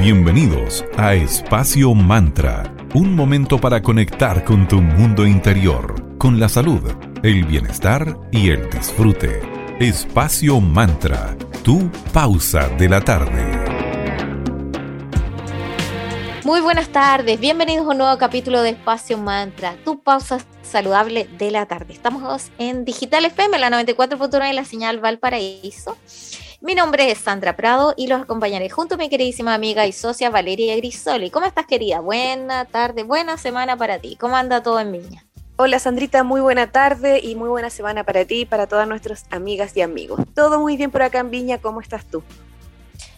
Bienvenidos a Espacio Mantra, un momento para conectar con tu mundo interior, con la salud, el bienestar y el disfrute. Espacio Mantra, tu pausa de la tarde. Muy buenas tardes, bienvenidos a un nuevo capítulo de Espacio Mantra, tu pausa saludable de la tarde. Estamos en Digital FM, la 94.1 y la señal Valparaíso. Mi nombre es Sandra Prado y los acompañaré junto a mi queridísima amiga y socia Valeria Grisoli. ¿Cómo estás, querida? Buena tarde, buena semana para ti. ¿Cómo anda todo en Viña? Hola Sandrita, muy buena tarde y muy buena semana para ti y para todas nuestras amigas y amigos. Todo muy bien por acá en Viña, ¿cómo estás tú?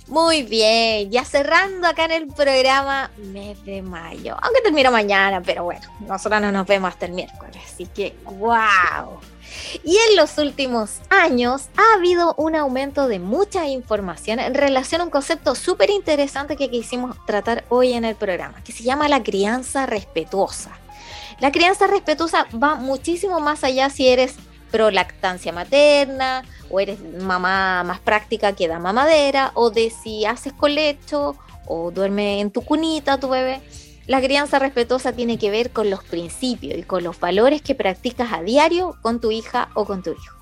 Muy bien, ya cerrando acá en el programa mes de mayo, aunque termino mañana, pero bueno, nosotros no nos vemos hasta el miércoles, así que wow. Y en los últimos años ha habido un aumento de mucha información en relación a un concepto súper interesante que quisimos tratar hoy en el programa, que se llama la crianza respetuosa. La crianza respetuosa va muchísimo más allá si eres pro lactancia materna o eres mamá más práctica que da mamadera o de si haces colecho o duerme en tu cunita tu bebé. La crianza respetuosa tiene que ver con los principios y con los valores que practicas a diario con tu hija o con tu hijo.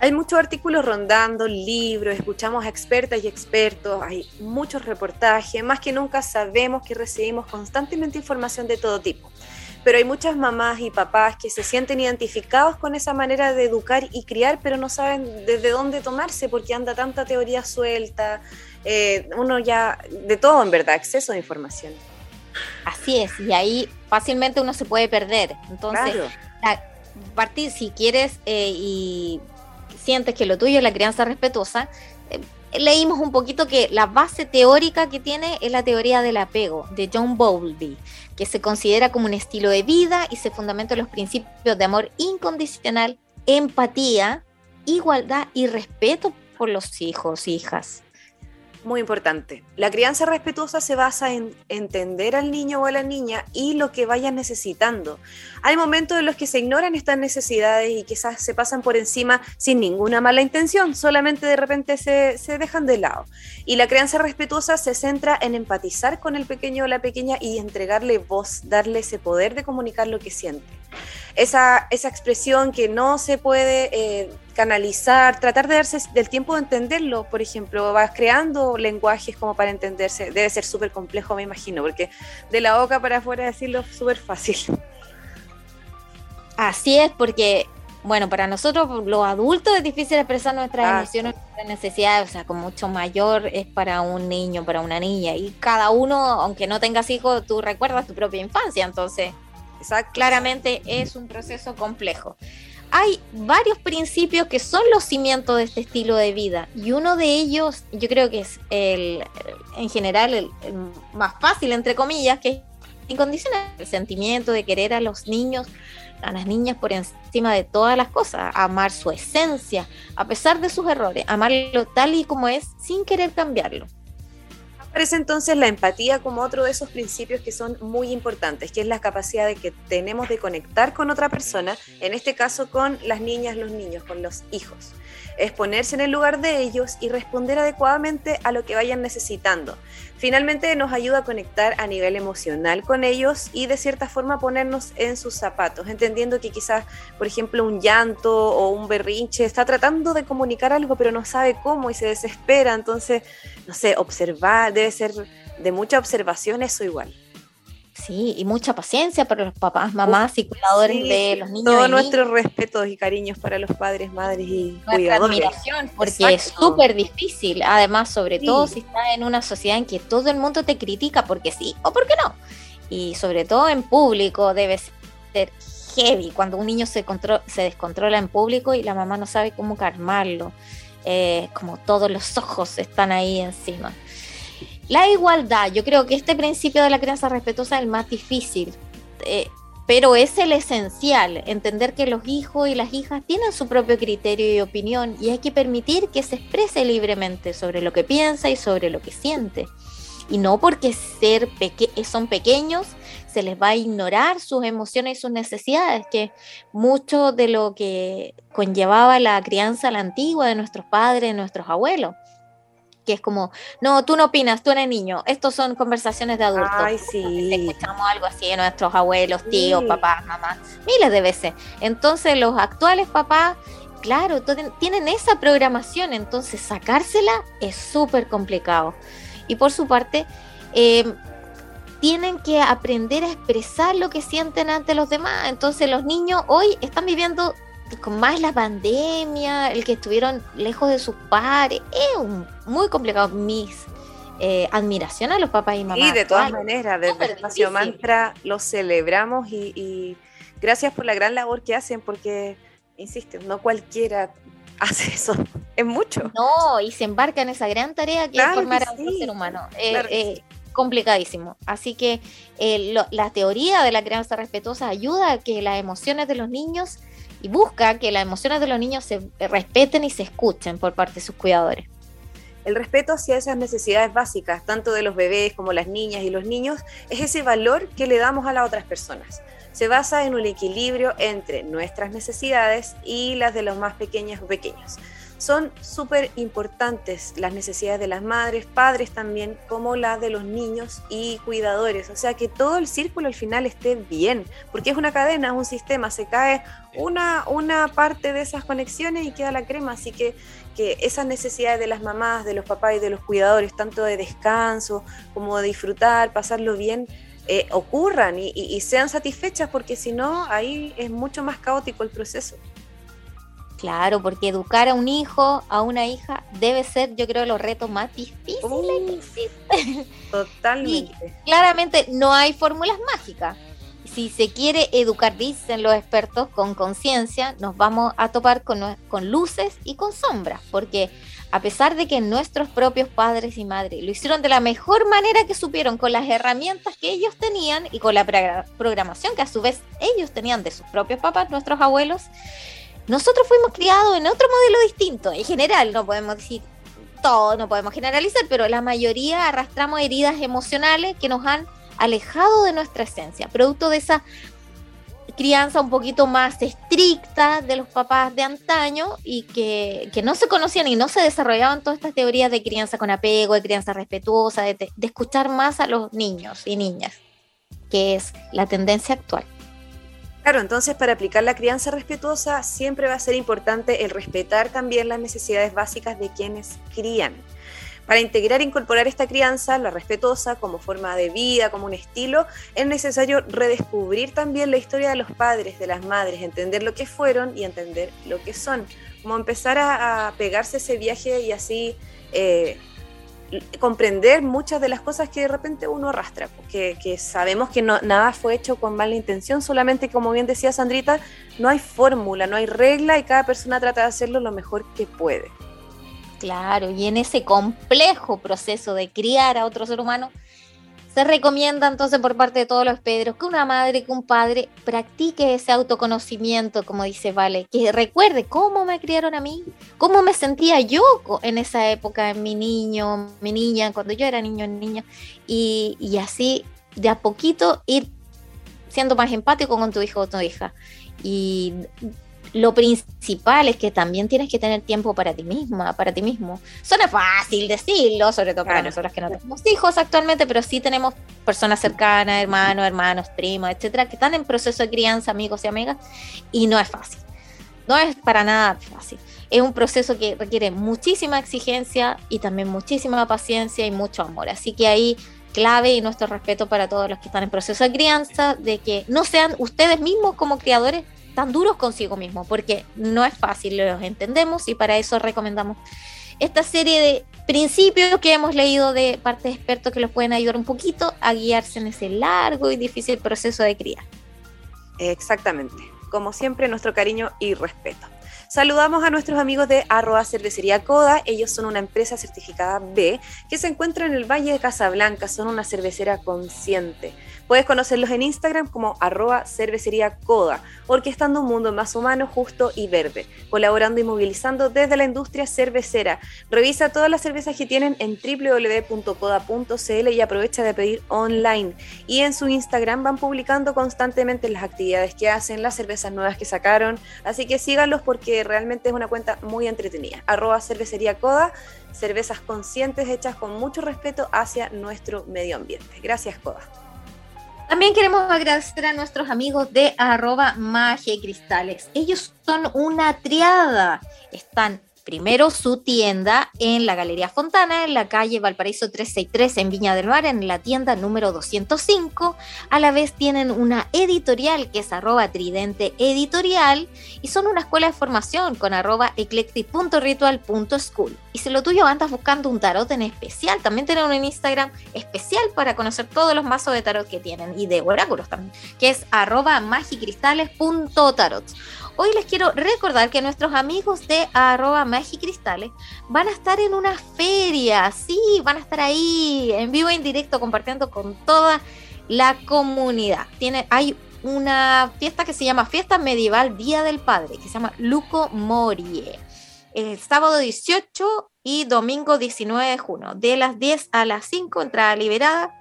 Hay muchos artículos rondando, libros, escuchamos a expertas y expertos, hay muchos reportajes, más que nunca sabemos que recibimos constantemente información de todo tipo. Pero hay muchas mamás y papás que se sienten identificados con esa manera de educar y criar, pero no saben desde dónde tomarse porque anda tanta teoría suelta, eh, uno ya, de todo en verdad, exceso de información. Así es, y ahí fácilmente uno se puede perder. Entonces, partir, si quieres eh, y sientes que lo tuyo es la crianza respetuosa, eh, leímos un poquito que la base teórica que tiene es la teoría del apego de John Bowlby, que se considera como un estilo de vida y se fundamenta en los principios de amor incondicional, empatía, igualdad y respeto por los hijos, hijas muy importante. La crianza respetuosa se basa en entender al niño o a la niña y lo que vayan necesitando. Hay momentos en los que se ignoran estas necesidades y quizás se pasan por encima sin ninguna mala intención, solamente de repente se, se dejan de lado. Y la crianza respetuosa se centra en empatizar con el pequeño o la pequeña y entregarle voz, darle ese poder de comunicar lo que siente. Esa, esa expresión que no se puede... Eh, canalizar, tratar de darse del tiempo de entenderlo, por ejemplo, vas creando lenguajes como para entenderse, debe ser súper complejo, me imagino, porque de la boca para afuera decirlo es súper fácil. Así es, porque, bueno, para nosotros los adultos es difícil expresar nuestras ah, emociones, nuestras necesidades, o sea, con mucho mayor es para un niño, para una niña, y cada uno, aunque no tengas hijos, tú recuerdas tu propia infancia, entonces, claramente es un proceso complejo hay varios principios que son los cimientos de este estilo de vida y uno de ellos yo creo que es el en general el, más fácil entre comillas que es incondicional el sentimiento de querer a los niños a las niñas por encima de todas las cosas amar su esencia a pesar de sus errores amarlo tal y como es sin querer cambiarlo Aparece entonces la empatía como otro de esos principios que son muy importantes, que es la capacidad de que tenemos de conectar con otra persona, en este caso con las niñas, los niños, con los hijos es ponerse en el lugar de ellos y responder adecuadamente a lo que vayan necesitando. Finalmente nos ayuda a conectar a nivel emocional con ellos y de cierta forma ponernos en sus zapatos, entendiendo que quizás, por ejemplo, un llanto o un berrinche está tratando de comunicar algo pero no sabe cómo y se desespera, entonces, no sé, observar, debe ser de mucha observación eso igual. Sí, y mucha paciencia para los papás, mamás y cuidadores de los niños. Todo nuestro respeto y cariños para los padres, madres y cuidadores. admiración, porque es súper difícil, además, sobre todo si estás en una sociedad en que todo el mundo te critica porque sí o porque no. Y sobre todo en público debe ser heavy cuando un niño se, se descontrola en público y la mamá no sabe cómo calmarlo. Eh, como todos los ojos están ahí encima. La igualdad, yo creo que este principio de la crianza respetuosa es el más difícil, eh, pero es el esencial, entender que los hijos y las hijas tienen su propio criterio y opinión y hay que permitir que se exprese libremente sobre lo que piensa y sobre lo que siente. Y no porque ser son pequeños se les va a ignorar sus emociones y sus necesidades, que mucho de lo que conllevaba la crianza la antigua de nuestros padres, de nuestros abuelos que es como, no, tú no opinas, tú eres niño, estos son conversaciones de adultos. Ay, sí. Escuchamos algo así de nuestros abuelos, tíos, papás, mamás, miles de veces. Entonces los actuales papás, claro, tienen esa programación, entonces sacársela es súper complicado. Y por su parte, eh, tienen que aprender a expresar lo que sienten ante los demás. Entonces los niños hoy están viviendo con más la pandemia, el que estuvieron lejos de sus padres, es muy complicado. Mis eh, admiración a los papás y mamás. Y de todas maneras, desde el espacio mantra los celebramos y, gracias por la gran labor que hacen, porque, insisto, no cualquiera hace eso, es mucho. No, y se embarca en esa gran tarea que es formar a un ser humano. Eh, eh, complicadísimo. Así que la teoría de la crianza respetuosa ayuda a que las emociones de los niños y busca que las emociones de los niños se respeten y se escuchen por parte de sus cuidadores. El respeto hacia esas necesidades básicas, tanto de los bebés como las niñas y los niños, es ese valor que le damos a las otras personas. Se basa en un equilibrio entre nuestras necesidades y las de los más pequeños o pequeños son súper importantes las necesidades de las madres, padres también, como las de los niños y cuidadores. O sea, que todo el círculo al final esté bien, porque es una cadena, es un sistema, se cae una, una parte de esas conexiones y queda la crema. Así que, que esas necesidades de las mamás, de los papás y de los cuidadores, tanto de descanso como de disfrutar, pasarlo bien, eh, ocurran y sean satisfechas, porque si no, ahí es mucho más caótico el proceso. Claro, porque educar a un hijo, a una hija, debe ser, yo creo, los retos más difíciles que existen. Totalmente. Y claramente no hay fórmulas mágicas. Si se quiere educar, dicen los expertos, con conciencia, nos vamos a topar con, con luces y con sombras, porque a pesar de que nuestros propios padres y madres lo hicieron de la mejor manera que supieron, con las herramientas que ellos tenían y con la programación que a su vez ellos tenían de sus propios papás, nuestros abuelos, nosotros fuimos criados en otro modelo distinto. En general, no podemos decir todo, no podemos generalizar, pero la mayoría arrastramos heridas emocionales que nos han alejado de nuestra esencia, producto de esa crianza un poquito más estricta de los papás de antaño y que, no se conocían y no se desarrollaban todas estas teorías de crianza con apego, de crianza respetuosa, de escuchar más a los niños y niñas, que es la tendencia actual. Claro, entonces para aplicar la crianza respetuosa siempre va a ser importante el respetar también las necesidades básicas de quienes crían. Para integrar e incorporar esta crianza, la respetuosa, como forma de vida, como un estilo, es necesario redescubrir también la historia de los padres, de las madres, entender lo que fueron y entender lo que son. Como empezar a, pegarse ese viaje y así eh, comprender muchas de las cosas que de repente uno arrastra, que, que sabemos que no, nada fue hecho con mala intención, solamente como bien decía Sandrita, no hay fórmula, no hay regla y cada persona trata de hacerlo lo mejor que puede. Claro, y en ese complejo proceso de criar a otro ser humano, se recomienda entonces por parte de todos los pedros que una madre, que un padre practique ese autoconocimiento, como dice Vale, que recuerde cómo me criaron a mí, cómo me sentía yo en esa época, en mi niño, mi niña, cuando yo era niño, niña, y, y así de a poquito ir siendo más empático con tu hijo o tu hija. Y lo principal es que también tienes que tener tiempo para ti misma, para ti mismo. Suena fácil decirlo, sobre todo para nosotros que no tenemos hijos actualmente, pero sí tenemos personas cercanas, hermanos, hermanos, primos, etcétera, que están en proceso de crianza, amigos y amigas, y no es fácil. No es para nada fácil. Es un proceso que requiere muchísima exigencia y también muchísima paciencia y mucho amor. Así que ahí clave y nuestro respeto para todos los que están en proceso de crianza, de que no sean ustedes mismos como criadores tan duros consigo mismo, porque no es fácil, los entendemos y para eso recomendamos esta serie de principios que hemos leído de parte de expertos que los pueden ayudar un poquito a guiarse en ese largo y difícil proceso de cría. Exactamente. Como siempre, nuestro cariño y respeto. Saludamos a nuestros amigos de arroba cervecería Coda. Ellos son una empresa certificada B que se encuentra en el Valle de Casablanca. Son una cervecera consciente Puedes conocerlos en Instagram como arroba cervecería coda, orquestando un mundo más humano, justo y verde, colaborando y movilizando desde la industria cervecera. Revisa todas las cervezas que tienen en www.coda.cl y aprovecha de pedir online. Y en su Instagram van publicando constantemente las actividades que hacen, las cervezas nuevas que sacaron, así que síganlos porque realmente es una cuenta muy entretenida. Arroba cervecería coda, cervezas conscientes hechas con mucho respeto hacia nuestro medio ambiente. Gracias, Coda. También queremos agradecer a nuestros amigos de arroba magia y cristales. Ellos son una triada. Están Primero su tienda en la Galería Fontana, en la calle Valparaíso 363 en Viña del Mar, en la tienda número 205. A la vez tienen una editorial que es arroba tridente editorial y son una escuela de formación con arroba eclectic.ritual.school. Y si lo tuyo andas buscando un tarot en especial, también tienen un Instagram especial para conocer todos los mazos de tarot que tienen y de oráculos también, que es arroba magicristales.tarot. Hoy les quiero recordar que nuestros amigos de arroba magicristales van a estar en una feria, sí, van a estar ahí en vivo en directo compartiendo con toda la comunidad. Tiene, hay una fiesta que se llama Fiesta Medieval Día del Padre, que se llama Luco Morie. El sábado 18 y domingo 19 de junio, de las 10 a las 5, entrada liberada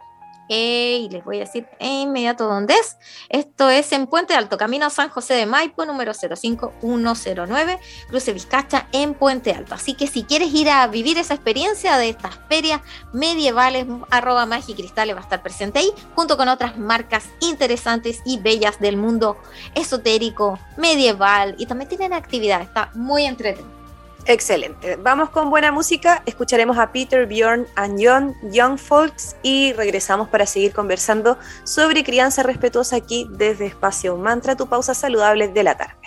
y les voy a decir en inmediato dónde es. Esto es en Puente Alto, Camino San José de Maipo, número 05109, Cruce Vizcacha, en Puente Alto. Así que si quieres ir a vivir esa experiencia de estas ferias medievales, arroba Magicristales va a estar presente ahí, junto con otras marcas interesantes y bellas del mundo esotérico, medieval, y también tienen actividad, está muy entretenido. Excelente. Vamos con buena música. Escucharemos a Peter, Bjorn and John, Young Folks y regresamos para seguir conversando sobre crianza respetuosa aquí desde Espacio Mantra, tu pausa saludable de la tarde.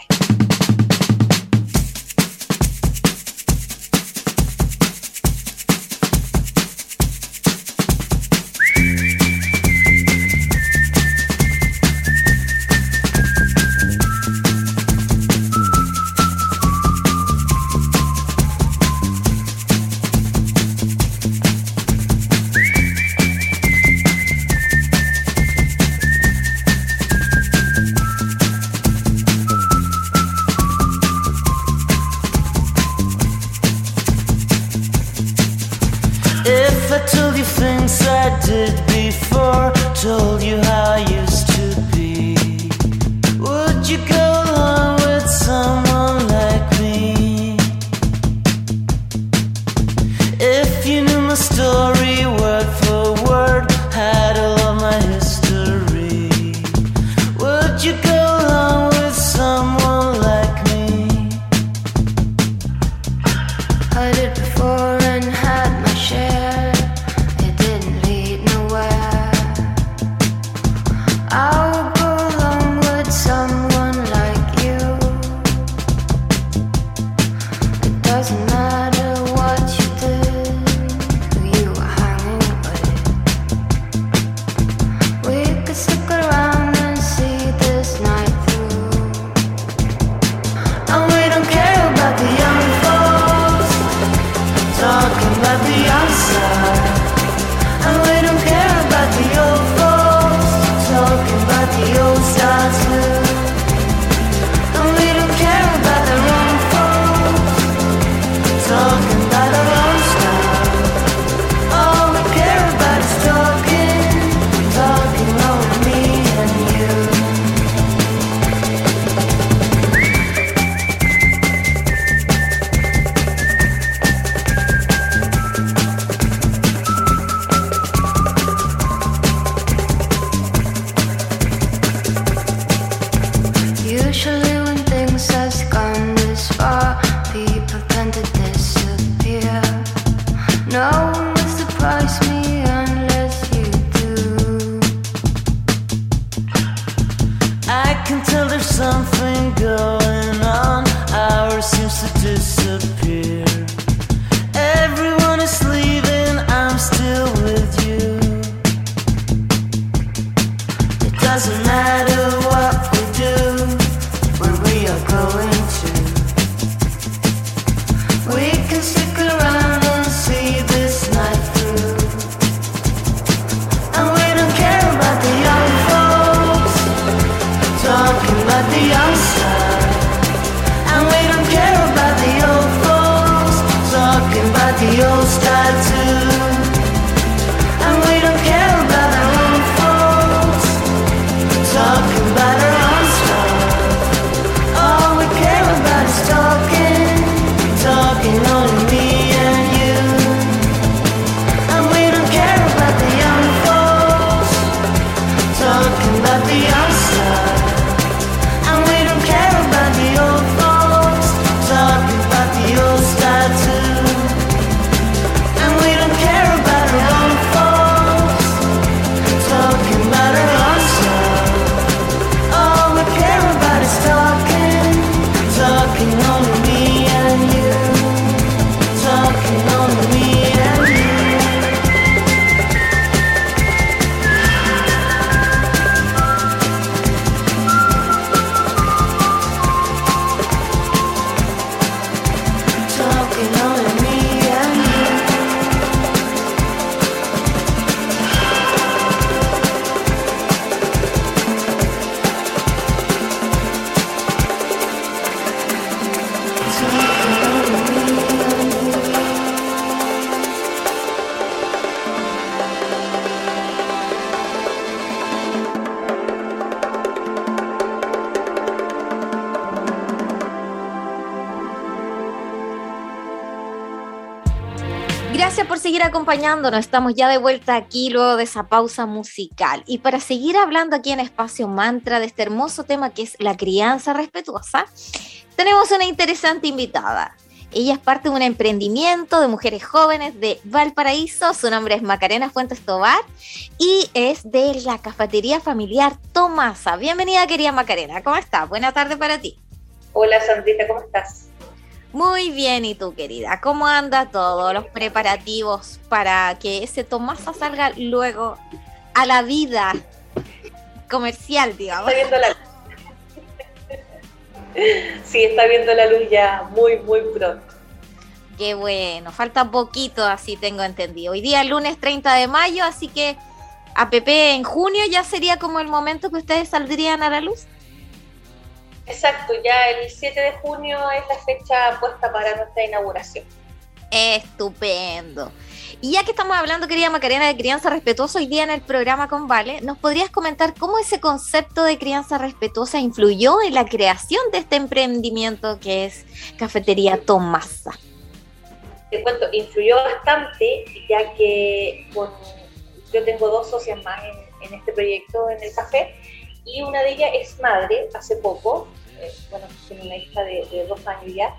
Acompañándonos. Estamos ya de vuelta aquí luego de esa pausa musical. Y para seguir hablando aquí en Espacio Mantra de este hermoso tema que es la crianza respetuosa, tenemos una interesante invitada. Ella es parte de un emprendimiento de mujeres jóvenes de Valparaíso. Su nombre es Macarena Fuentes Tobar y es de la cafetería familiar Tomasa. Bienvenida, querida Macarena. ¿Cómo estás? Buena tarde para ti. Hola, Sandrita, ¿cómo estás? Muy bien, ¿y tú, querida? ¿Cómo anda todo? Los preparativos para que ese Tomasa salga luego a la vida comercial, digamos. Está viendo la. Sí, está viendo la luz ya muy, muy pronto. Qué bueno, falta poquito, así tengo entendido. Hoy día lunes 30 de mayo, así que a Pepe en junio ya sería como el momento que ustedes saldrían a la luz. Exacto, ya el 7 de junio es la fecha puesta para nuestra inauguración. Estupendo. Y ya que estamos hablando, querida Macarena, de crianza respetuosa hoy día en el programa con Vale, ¿nos podrías comentar cómo ese concepto de crianza respetuosa influyó en la creación de este emprendimiento que es Cafetería Tomasa? Te cuento, influyó bastante, ya que yo tengo dos socias más en este proyecto en el café y una de ellas es madre hace poco, eh, bueno, tiene una hija de, dos años ya,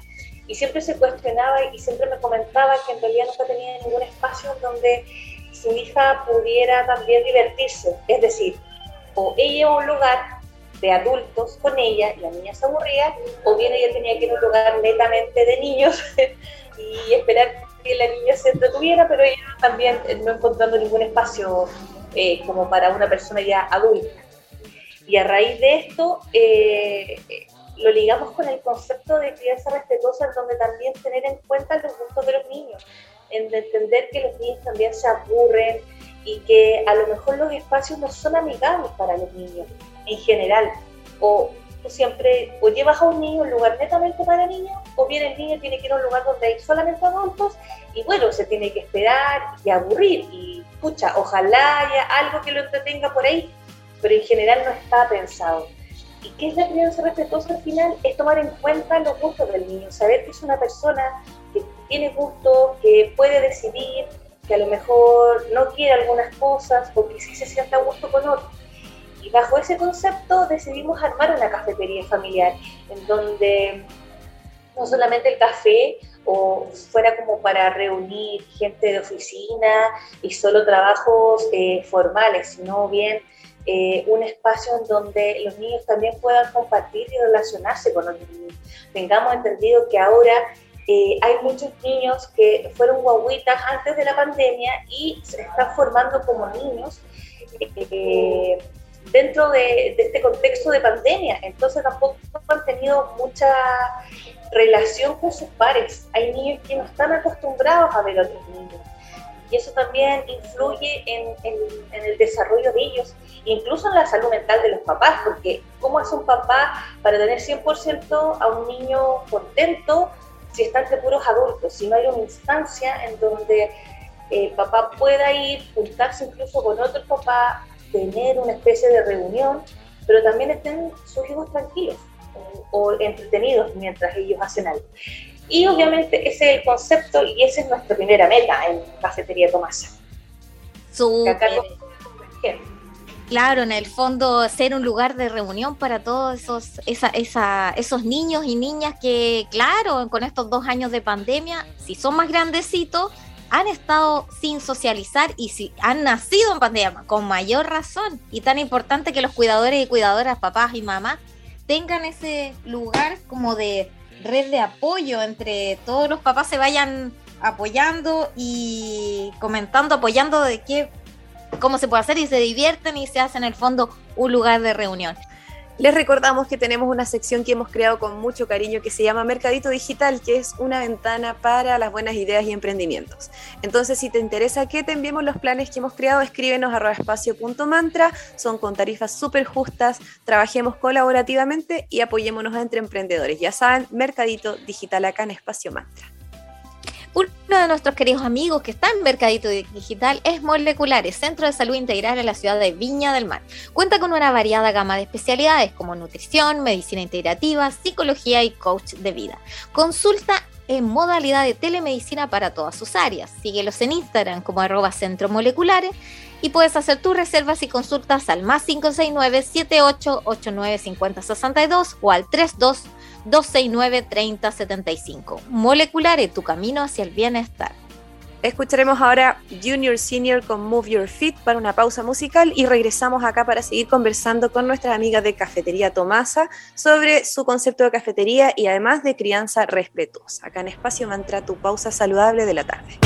y siempre se cuestionaba y siempre me comentaba que en realidad nunca tenía ningún espacio donde su hija pudiera también divertirse, es decir, o ella a un lugar de adultos con ella y la niña se aburría, o bien ella tenía que ir a un lugar netamente de niños y esperar que la niña se entretuviera, pero ella también no encontrando ningún espacio eh, como para una persona ya adulta. Y a raíz de esto, eh, lo ligamos con el concepto de crianza respetuosa, donde también tener en cuenta los gustos de los niños, en entender que los niños también se aburren y que a lo mejor los espacios no son amigables para los niños en general. O siempre o llevas a un niño a un lugar netamente para niños, o bien el niño tiene que ir a un lugar donde hay solamente adultos, y bueno, se tiene que esperar y aburrir. Y escucha, ojalá haya algo que lo entretenga por ahí, pero en general no está pensado. ¿Y qué es la crianza respetuosa al final? Es tomar en cuenta los gustos del niño, saber que es una persona que tiene gusto, que puede decidir, que a lo mejor no quiere algunas cosas o que sí se sienta a gusto con otros. Y bajo ese concepto decidimos armar una cafetería familiar en donde no solamente el café o fuera como para reunir gente de oficina y solo trabajos eh, formales, sino bien eh, un espacio en donde los niños también puedan compartir y relacionarse con otros niños. Tengamos entendido que ahora eh, hay muchos niños que fueron guaguitas antes de la pandemia y se están formando como niños eh, dentro de, de, este contexto de pandemia. Entonces tampoco han tenido mucha relación con sus pares. Hay niños que no están acostumbrados a ver a otros niños y eso también influye en, el desarrollo de ellos, incluso en la salud mental de los papás, porque ¿cómo hace un papá para tener 100% a un niño contento si está entre puros adultos? Si no hay una instancia en donde el papá pueda ir, juntarse incluso con otro papá, tener una especie de reunión, pero también estén sus hijos tranquilos o, entretenidos mientras ellos hacen algo. Y obviamente ese es el concepto y esa es nuestra primera meta en Cafetería Tomasa. Claro, en el fondo ser un lugar de reunión para todos esos, esos niños y niñas que, claro, con estos dos años de pandemia, si son más grandecitos, han estado sin socializar y si han nacido en pandemia, con mayor razón. Y tan importante que los cuidadores y cuidadoras, papás y mamás, tengan ese lugar como de red de apoyo entre todos los papás se vayan apoyando y comentando, apoyando de qué, cómo se puede hacer y se divierten y se hace en el fondo un lugar de reunión. Les recordamos que tenemos una sección que hemos creado con mucho cariño que se llama Mercadito Digital, que es una ventana para las buenas ideas y emprendimientos. Entonces, si te interesa que te enviemos los planes que hemos creado, escríbenos a espacio.mantra, son con tarifas súper justas, trabajemos colaborativamente y apoyémonos entre emprendedores. Ya saben, Mercadito Digital acá en Espacio Mantra. Uno de nuestros queridos amigos que está en Mercadito Digital es Moleculares, Centro de Salud Integral en la ciudad de Viña del Mar. Cuenta con una variada gama de especialidades como nutrición, medicina integrativa, psicología y coach de vida. Consulta en modalidad de telemedicina para todas sus áreas. Síguelos en Instagram como arroba centro moleculares y puedes hacer tus reservas y consultas al más 569 7889 5062 o al 32 269-3075. Moleculares, tu camino hacia el bienestar. Escucharemos ahora Junior Senior con Move Your Feet para una pausa musical y regresamos acá para seguir conversando con nuestras amigas de Cafetería Tomasa sobre su concepto de cafetería y además de crianza respetuosa. Acá en Espacio Mantra, tu pausa saludable de la tarde.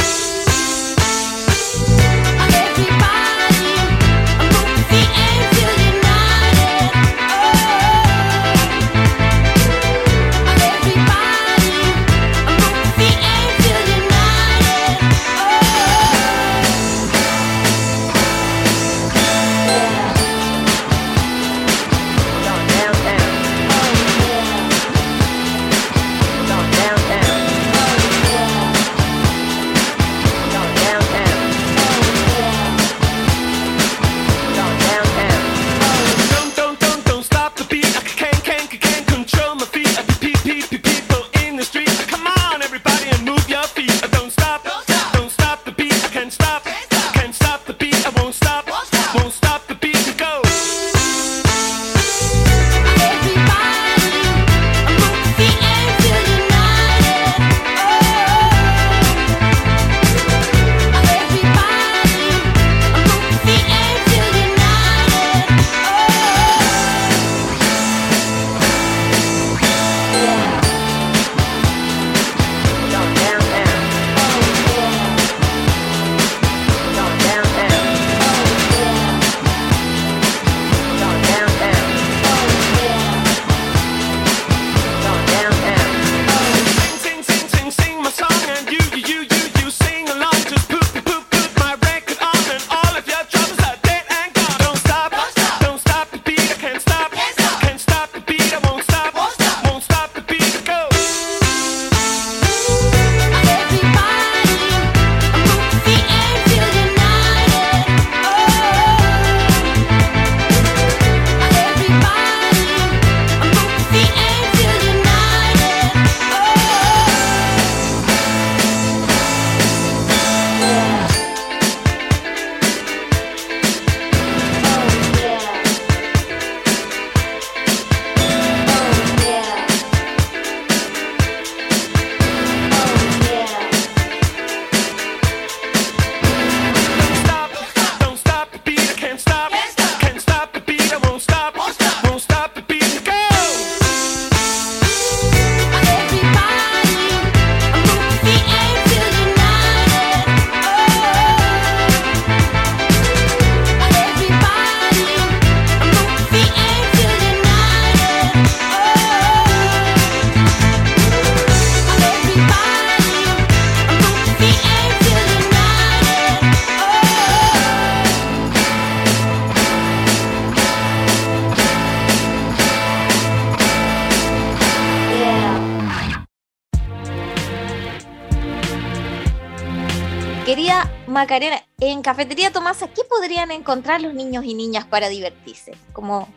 Macarena, en Cafetería Tomasa, ¿qué podrían encontrar los niños y niñas para divertirse? Como...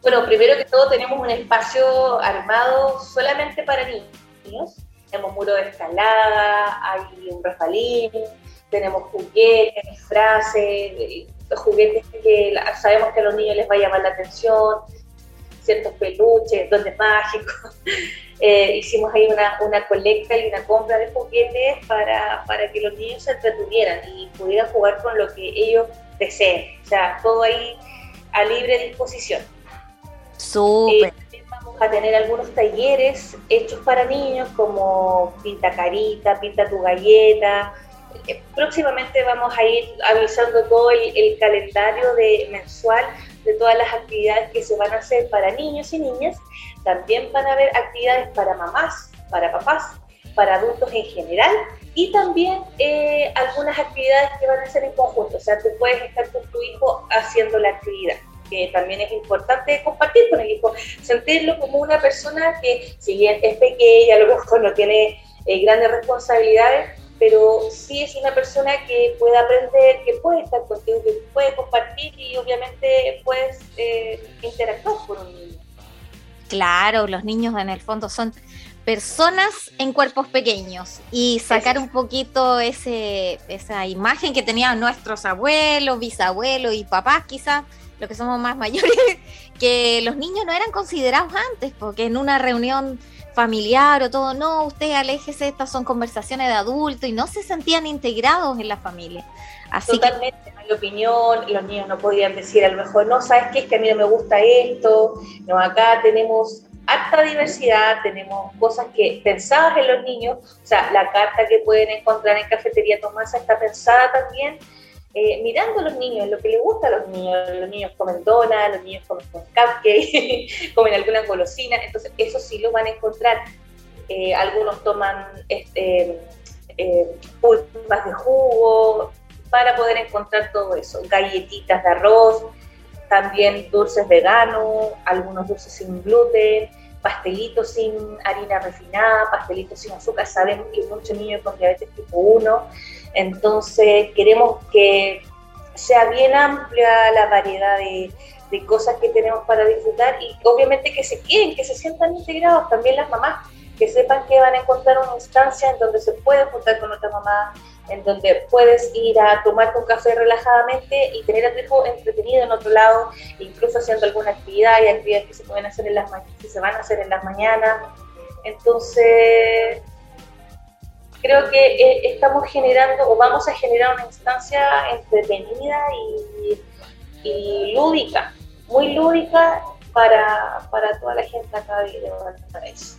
Bueno, primero que todo tenemos un espacio armado solamente para niños. Tenemos muro de escalada, hay un refalín, tenemos juguetes, frases, juguetes que sabemos que a los niños les va a llamar la atención, ciertos peluches, donde mágicos. Eh, hicimos ahí una, una, colecta y una compra de juguetes para, para, que los niños se entretuvieran y pudieran jugar con lo que ellos deseen. O sea, todo ahí a libre disposición. Súper. Eh, vamos a tener algunos talleres hechos para niños como pinta carita, pinta tu galleta, eh, próximamente vamos a ir avisando todo el, calendario de mensual de todas las actividades que se van a hacer para niños y niñas. También van a haber actividades para mamás, para papás, para adultos en general y también eh, algunas actividades que van a ser en conjunto. O sea, tú puedes estar con tu hijo haciendo la actividad que también es importante compartir con el hijo, sentirlo como una persona que si bien es pequeña, a lo mejor no tiene eh, grandes responsabilidades, pero sí es una persona que puede aprender, que puede estar contigo, que puede compartir y obviamente puedes eh, interactuar con un niño. Claro, los niños en el fondo son personas en cuerpos pequeños y sacar un poquito ese, esa imagen que tenían nuestros abuelos, bisabuelos y papás quizás, los que somos más mayores, que los niños no eran considerados antes, porque en una reunión familiar o todo, no, usted aléjese, estas son conversaciones de adulto y no se sentían integrados en la familia. Así Totalmente, que, hay opinión, los niños no podían decir a lo mejor, no, ¿sabes qué? Es que a mí no me gusta esto, no, acá tenemos harta diversidad, tenemos cosas que pensadas en los niños, o sea, la carta que pueden encontrar en Cafetería Tomasa está pensada también eh, mirando a los niños, lo que les gusta a los niños. Los niños comen donas, los niños comen cupcakes, comen alguna golosina, entonces eso sí lo van a encontrar. Eh, algunos toman este, eh, pulpas de jugo para poder encontrar todo eso. Galletitas de arroz, también dulces veganos, algunos dulces sin gluten, pastelitos sin harina refinada, pastelitos sin azúcar. Sabemos que muchos niños con diabetes tipo 1 entonces queremos que sea bien amplia la variedad de, cosas que tenemos para disfrutar y obviamente que se queden, que se sientan integrados también las mamás, que sepan que van a encontrar una instancia en donde se puede juntar con otra mamá, en donde puedes ir a tomarte un café relajadamente y tener a entretenido en otro lado, incluso haciendo alguna actividad y actividades que se pueden hacer en las que se van a hacer en las mañanas. Entonces, creo que eh, estamos generando o vamos a generar una instancia entretenida y, lúdica, muy lúdica para, toda la gente acá de Valparaíso.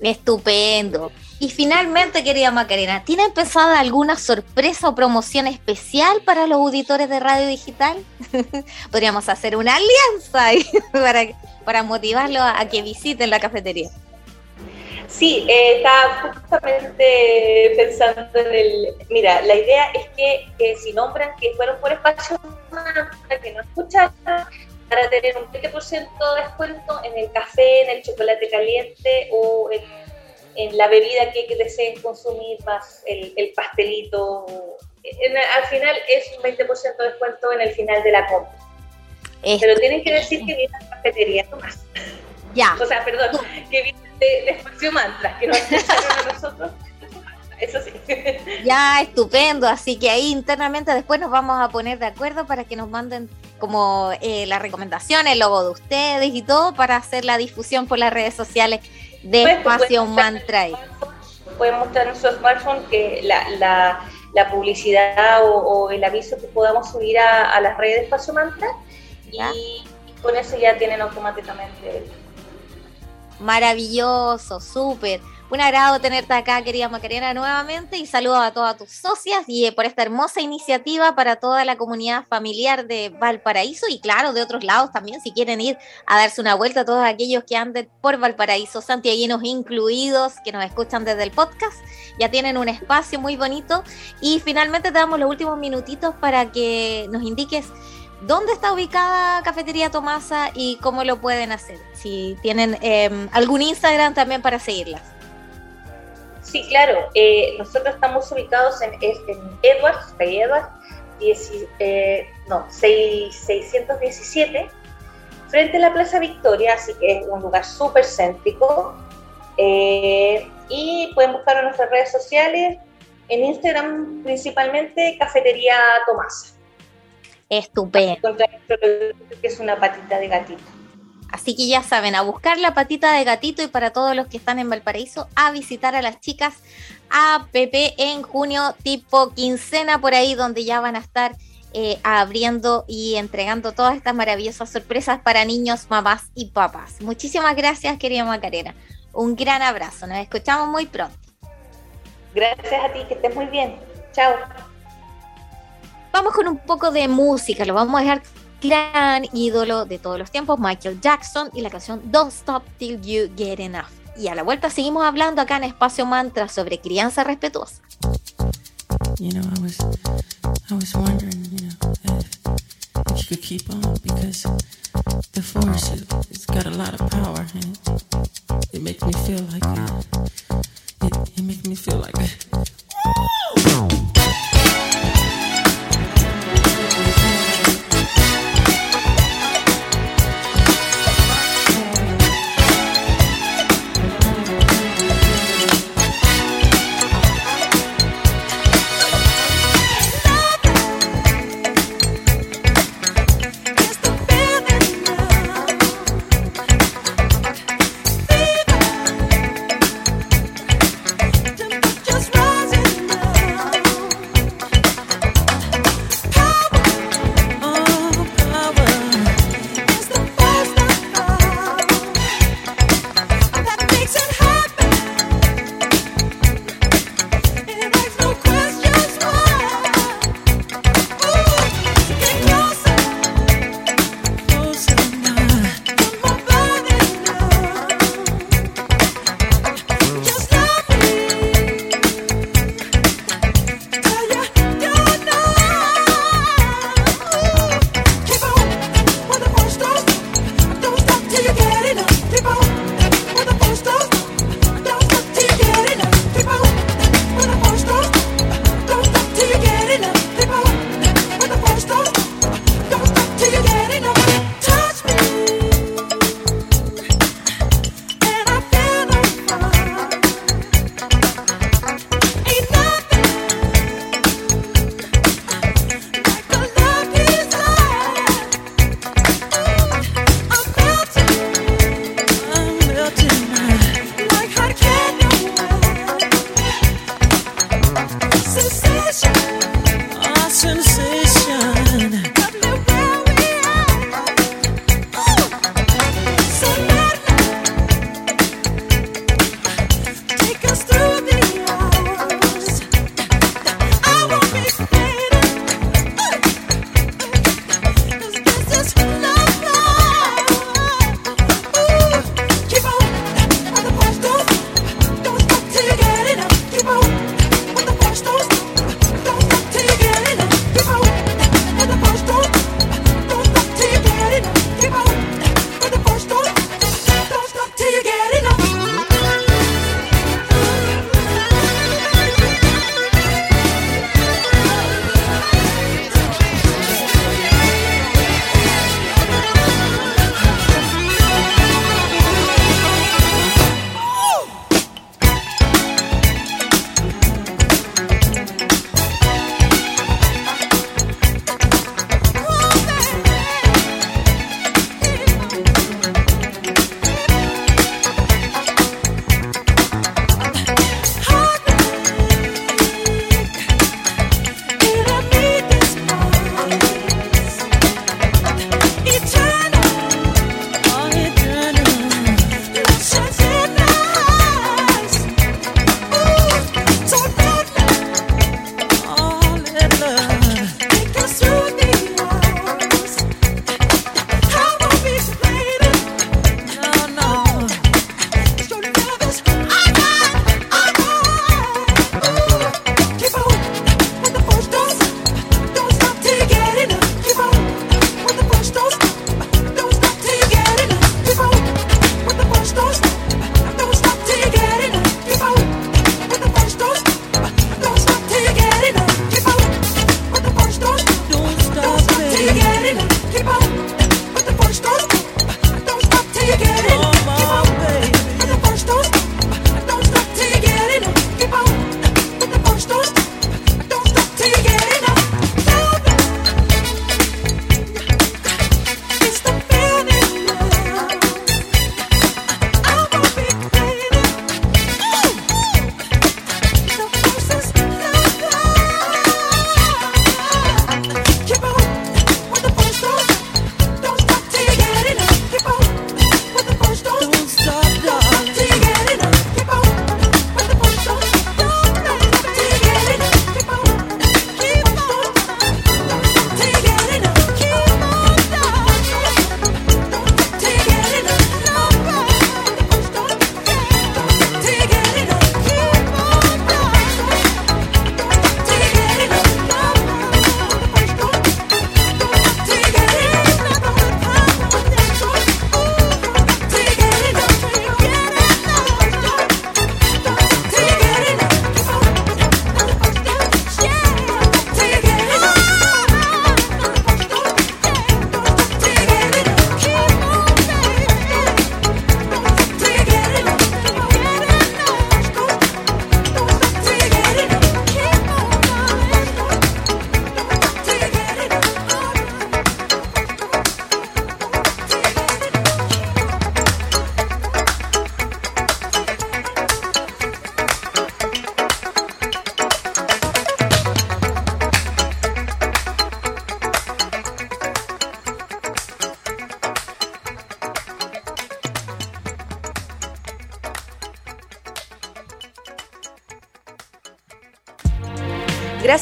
Estupendo. Y finalmente, querida Macarena, ¿tienen pensada alguna sorpresa o promoción especial para los auditores de radio digital? Podríamos hacer una alianza para, para motivarlos a que visiten la cafetería. Sí, eh, estaba justamente pensando en el... Mira, la idea es que, si nombran que fueron por espacio para que no escucharon, para tener un 20% de descuento en el café, en el chocolate caliente o en, la bebida que, deseen consumir, más el, pastelito. al final es un 20% de descuento en el final de la compra. Pero tienen que decir que viene a la cafetería nomás. Ya. O sea, perdón, que viene de, Espacio Mantra, que nos escucharon a nosotros. Eso sí. Ya, estupendo. Así que ahí internamente después nos vamos a poner de acuerdo para que nos manden como eh, las recomendaciones, el logo de ustedes y todo para hacer la difusión por las redes sociales de Espacio Mantra. Pueden mostrar su smartphone que la, la, la publicidad o, el aviso que podamos subir a, a las redes de Espacio Mantra y con eso ya tienen automáticamente Maravilloso, súper. Un agrado tenerte acá, querida Macarena, nuevamente y saludo a todas tus socias y eh, por esta hermosa iniciativa para toda la comunidad familiar de Valparaíso y claro, de otros lados también, si quieren ir a darse una vuelta, a todos aquellos que anden por Valparaíso, santiaguinos incluidos, que nos escuchan desde el podcast, ya tienen un espacio muy bonito y finalmente te damos los últimos minutitos para que nos indiques dónde está ubicada Cafetería Tomasa y cómo lo pueden hacer. Si tienen em, algún Instagram también para seguirlas. Sí, claro. Eh, nosotros estamos ubicados en, en Edwards, Edwards, eh, no, 617, frente a la Plaza Victoria, así que es un lugar súper céntrico. Eh, y pueden buscar en nuestras redes sociales, en Instagram principalmente, Cafetería Tomasa. Estupendo. Que es una patita de gatito. Así que ya saben, a buscar la patita de gatito y para todos los que están en Valparaíso, a visitar a las chicas a Pepe en junio, tipo quincena por ahí, donde ya van a estar eh, abriendo y entregando todas estas maravillosas sorpresas para niños, mamás y papás. Muchísimas gracias, querida Macarena. Un gran abrazo. Nos escuchamos muy pronto. Gracias a ti, que estés muy bien. Chao. Vamos con un poco de música, lo vamos a dejar gran ídolo de todos los tiempos, Michael Jackson, y la canción Don't Stop Till You Get Enough. Y a la vuelta seguimos hablando acá en Espacio Mantra sobre crianza respetuosa. You know, I was, I was wondering, you know, if, if you could keep on because the force it, got a lot of power and it, it makes me feel like it, it makes me feel like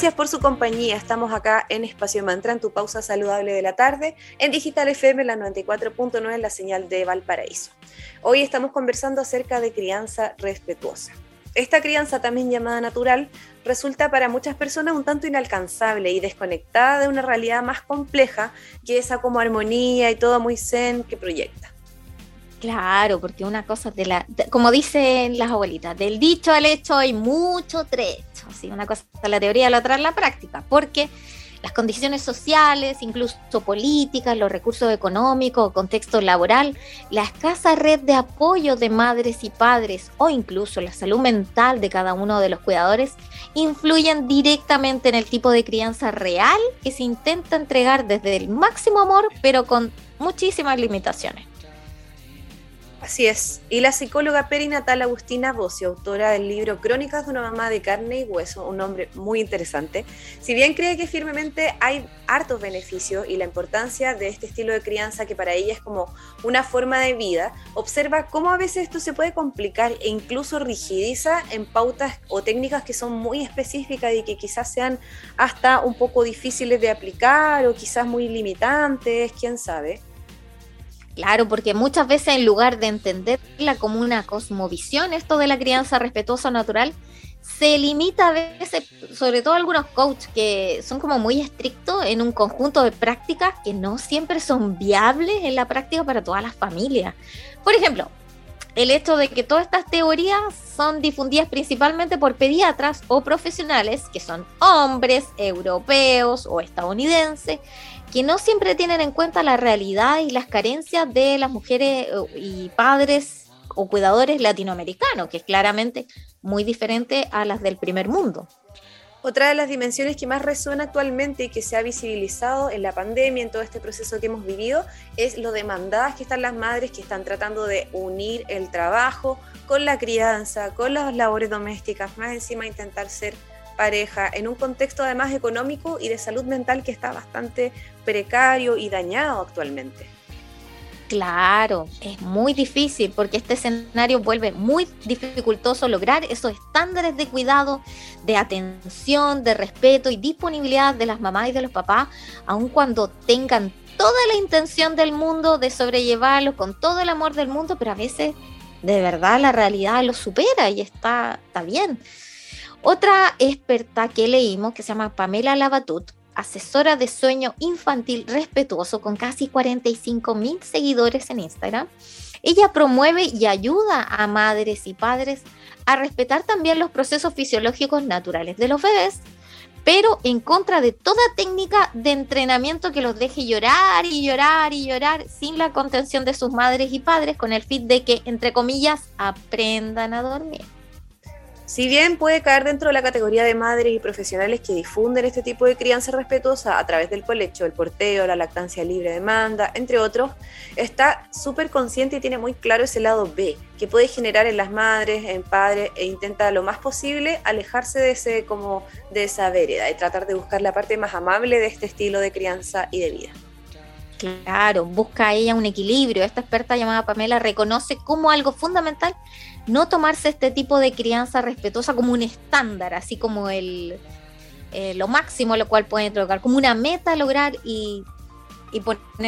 Gracias por su compañía. Estamos acá en Espacio Mantra, en tu pausa saludable de la tarde, en Digital FM, la 94.9, en la señal de Valparaíso. Hoy estamos conversando acerca de crianza respetuosa. Esta crianza, también llamada natural, resulta para muchas personas un tanto inalcanzable y desconectada de una realidad más compleja que esa como armonía y todo muy zen que proyecta. Claro, porque una cosa de la, como dicen las abuelitas, del dicho al hecho hay mucho trecho. ¿sí? Una cosa es la teoría, la otra es la práctica, porque las condiciones sociales, incluso políticas, los recursos económicos, contexto laboral, la escasa red de apoyo de madres y padres o incluso la salud mental de cada uno de los cuidadores influyen directamente en el tipo de crianza real que se intenta entregar desde el máximo amor, pero con muchísimas limitaciones. Así es. Y la psicóloga perinatal Agustina Bocio, autora del libro Crónicas de una mamá de carne y hueso, un nombre muy interesante, si bien cree que firmemente hay hartos beneficios y la importancia de este estilo de crianza que para ella es como una forma de vida, observa cómo a veces esto se puede complicar e incluso rigidiza en pautas o técnicas que son muy específicas y que quizás sean hasta un poco difíciles de aplicar o quizás muy limitantes, quién sabe. Claro, porque muchas veces en lugar de entenderla como una cosmovisión, esto de la crianza respetuosa natural, se limita a veces, sobre todo algunos coaches que son como muy estrictos en un conjunto de prácticas que no siempre son viables en la práctica para todas las familias. Por ejemplo, el hecho de que todas estas teorías son difundidas principalmente por pediatras o profesionales que son hombres, europeos o estadounidenses, que no siempre tienen en cuenta la realidad y las carencias de las mujeres eh, y padres o cuidadores latinoamericanos, que es claramente muy diferente a las del primer mundo. Otra de las dimensiones que más resuena actualmente y que se ha visibilizado en la pandemia, en todo este proceso que hemos vivido, es lo demandadas que están las madres que están tratando de unir el trabajo con la crianza, con las labores domésticas, más encima intentar ser pareja, en un contexto además económico y de salud mental que está bastante precario y dañado actualmente. Claro, es muy difícil porque este escenario vuelve muy dificultoso lograr esos estándares de cuidado, de atención, de respeto y disponibilidad de las mamás y de los papás, aun cuando tengan toda la intención del mundo de sobrellevarlos con todo el amor del mundo, pero a veces de verdad la realidad lo supera y está, está bien. Otra experta que leímos, que se llama Pamela Labatut, asesora de sueño infantil respetuoso con casi 45 mil seguidores en Instagram, ella promueve y ayuda a madres y padres a respetar también los procesos fisiológicos naturales de los bebés, pero en contra de toda técnica de entrenamiento que los deje llorar y llorar y llorar sin la contención de sus madres y padres con el fin de que, entre comillas, aprendan a dormir. Si bien puede caer dentro de la categoría de madres y profesionales que difunden este tipo de crianza respetuosa a través del colecho, el porteo, la lactancia libre demanda, entre otros, está súper consciente y tiene muy claro ese lado B que puede generar en las madres, en padres e intenta lo más posible alejarse de ese como de esa vereda y tratar de buscar la parte más amable de este estilo de crianza y de vida. Claro, busca ella un equilibrio. Esta experta llamada Pamela reconoce como algo fundamental no tomarse este tipo de crianza respetuosa como un estándar, así como el eh, lo máximo lo cual pueden lograr, como una meta lograr y,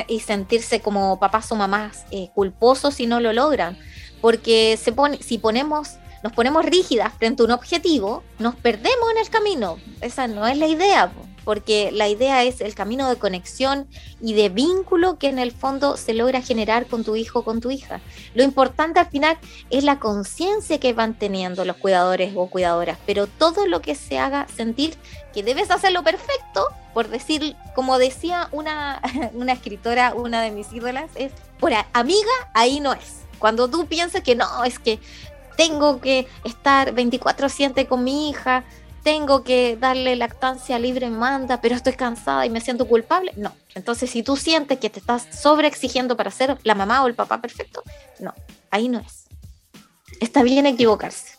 y, sentirse como papás o mamás eh, culposos si no lo logran. Porque se pone, si ponemos, nos ponemos rígidas frente a un objetivo, nos perdemos en el camino. Esa no es la idea porque la idea es el camino de conexión y de vínculo que en el fondo se logra generar con tu hijo o con tu hija. Lo importante al final es la conciencia que van teniendo los cuidadores o cuidadoras, pero todo lo que se haga sentir que debes hacerlo perfecto, por decir, como decía una, escritora, una de mis ídolas, es, por amiga, ahí no es. Cuando tú piensas que no, es que tengo que estar 24/7 con mi hija, tengo que darle lactancia libre manda, pero estoy cansada y me siento culpable. No. Entonces, si tú sientes que te estás sobreexigiendo para ser la mamá o el papá perfecto, no, ahí no es. Está bien equivocarse.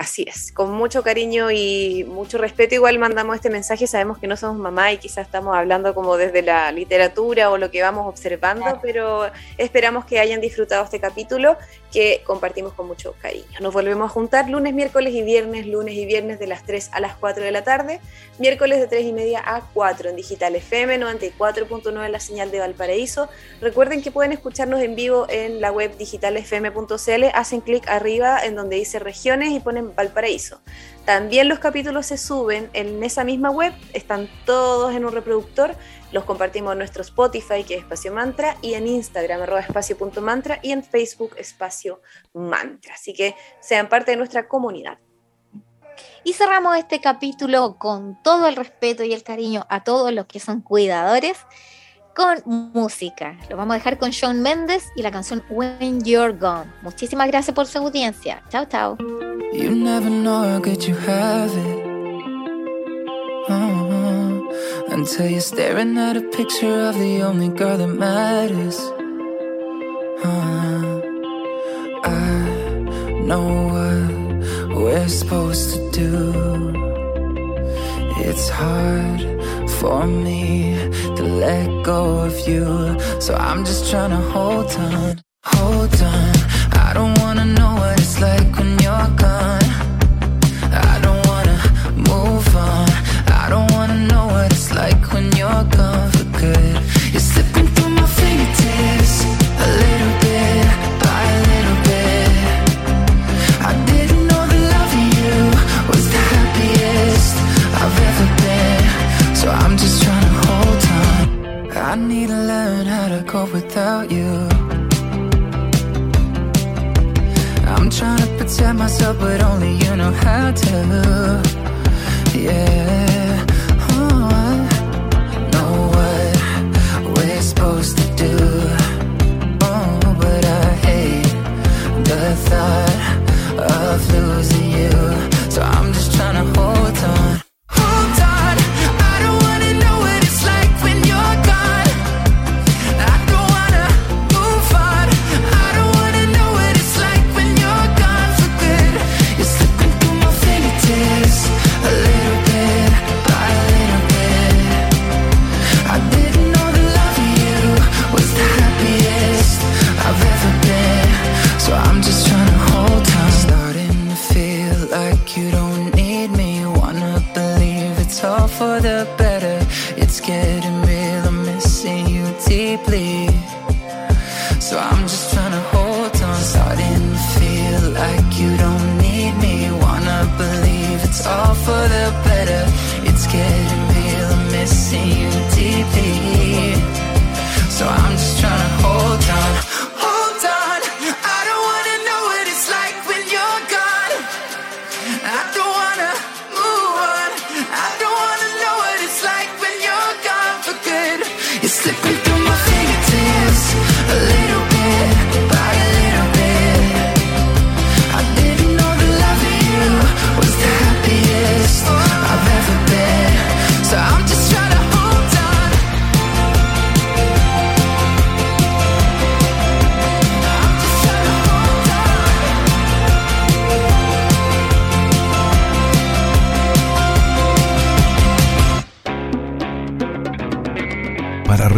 Así es, con mucho cariño y mucho respeto igual mandamos este mensaje, sabemos que no somos mamá y quizás estamos hablando como desde la literatura o lo que vamos observando, pero esperamos que hayan disfrutado este capítulo que compartimos con mucho cariño. Nos volvemos a juntar lunes, miércoles y viernes, lunes y viernes de las 3 a las 4 de la tarde, miércoles de 3 y media a 4 en Digital FM 94.9 en la señal de Valparaíso. Recuerden que pueden escucharnos en vivo en la web digitalfm.cl, hacen clic arriba en donde dice regiones y ponen Valparaíso. También los capítulos se suben en esa misma web, están todos en un reproductor, los compartimos en nuestro Spotify, que es Espacio Mantra, y en Instagram, arroba espacio.mantra, y en Facebook, Espacio Mantra. Así que sean parte de nuestra comunidad. Y cerramos este capítulo con todo el respeto y el cariño a todos los que son cuidadores con música. Lo vamos a dejar con Shawn Mendes y la canción When You're Gone. Muchísimas gracias por su audiencia. Chao, chao. You never know how good you have it. Uh-huh. Until you're staring at a picture of the only girl that matters. Uh, I know what we're supposed to do. It's hard for me to let go of you. So I'm just trying to hold on, hold on. I don't wanna know what it's like when you're gone. I don't wanna move on. I don't wanna know what it's like when you're gone for good. You're slipping through my fingertips without you. I'm trying to protect myself, but only you know how to. Yeah. Like you don't need me. Wanna believe it's all for the better. It's getting